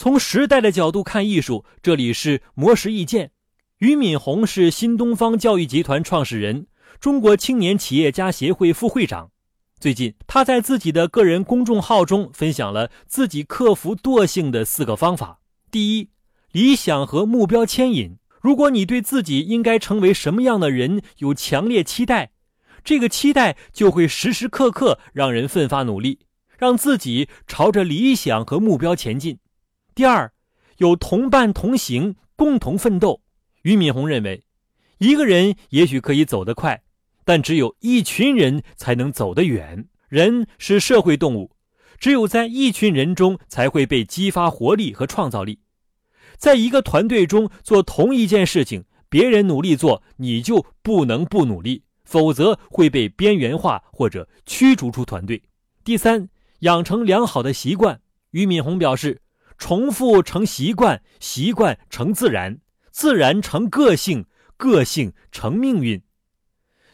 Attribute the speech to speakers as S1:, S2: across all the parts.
S1: 从时代的角度看艺术，这里是魔石意见。俞敏洪是新东方教育集团创始人，中国青年企业家协会副会长。最近，他在自己的个人公众号中分享了自己克服惰性的四个方法。第一，理想和目标牵引。如果你对自己应该成为什么样的人有强烈期待，这个期待就会时时刻刻让人奋发努力，让自己朝着理想和目标前进。第二，有同伴同行，共同奋斗。俞敏洪认为，一个人也许可以走得快，但只有一群人才能走得远。人是社会动物，只有在一群人中才会被激发活力和创造力。在一个团队中做同一件事情，别人努力做，你就不能不努力，否则会被边缘化或者驱逐出团队。第三，养成良好的习惯。俞敏洪表示。重复成习惯，习惯成自然，自然成个性，个性成命运。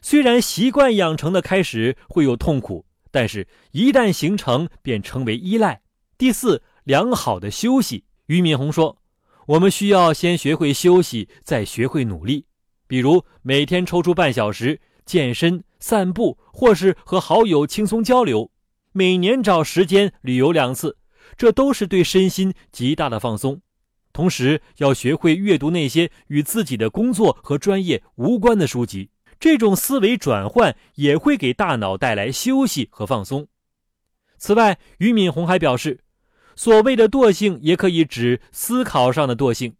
S1: 虽然习惯养成的开始会有痛苦，但是一旦形成，便成为依赖。第四，良好的休息。俞敏洪说：“我们需要先学会休息，再学会努力。比如每天抽出半小时健身、散步，或是和好友轻松交流；每年找时间旅游两次。”这都是对身心极大的放松，同时要学会阅读那些与自己的工作和专业无关的书籍。这种思维转换也会给大脑带来休息和放松。此外，俞敏洪还表示，所谓的惰性也可以指思考上的惰性。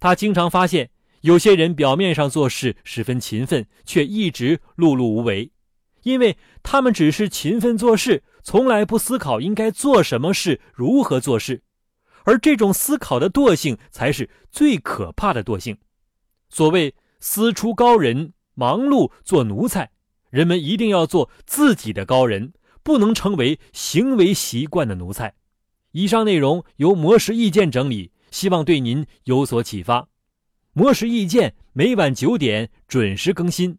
S1: 他经常发现，有些人表面上做事十分勤奋，却一直碌碌无为。因为他们只是勤奋做事，从来不思考应该做什么事、如何做事，而这种思考的惰性才是最可怕的惰性。所谓“思出高人，忙碌做奴才”，人们一定要做自己的高人，不能成为行为习惯的奴才。以上内容由魔石意见整理，希望对您有所启发。魔石意见每晚九点准时更新。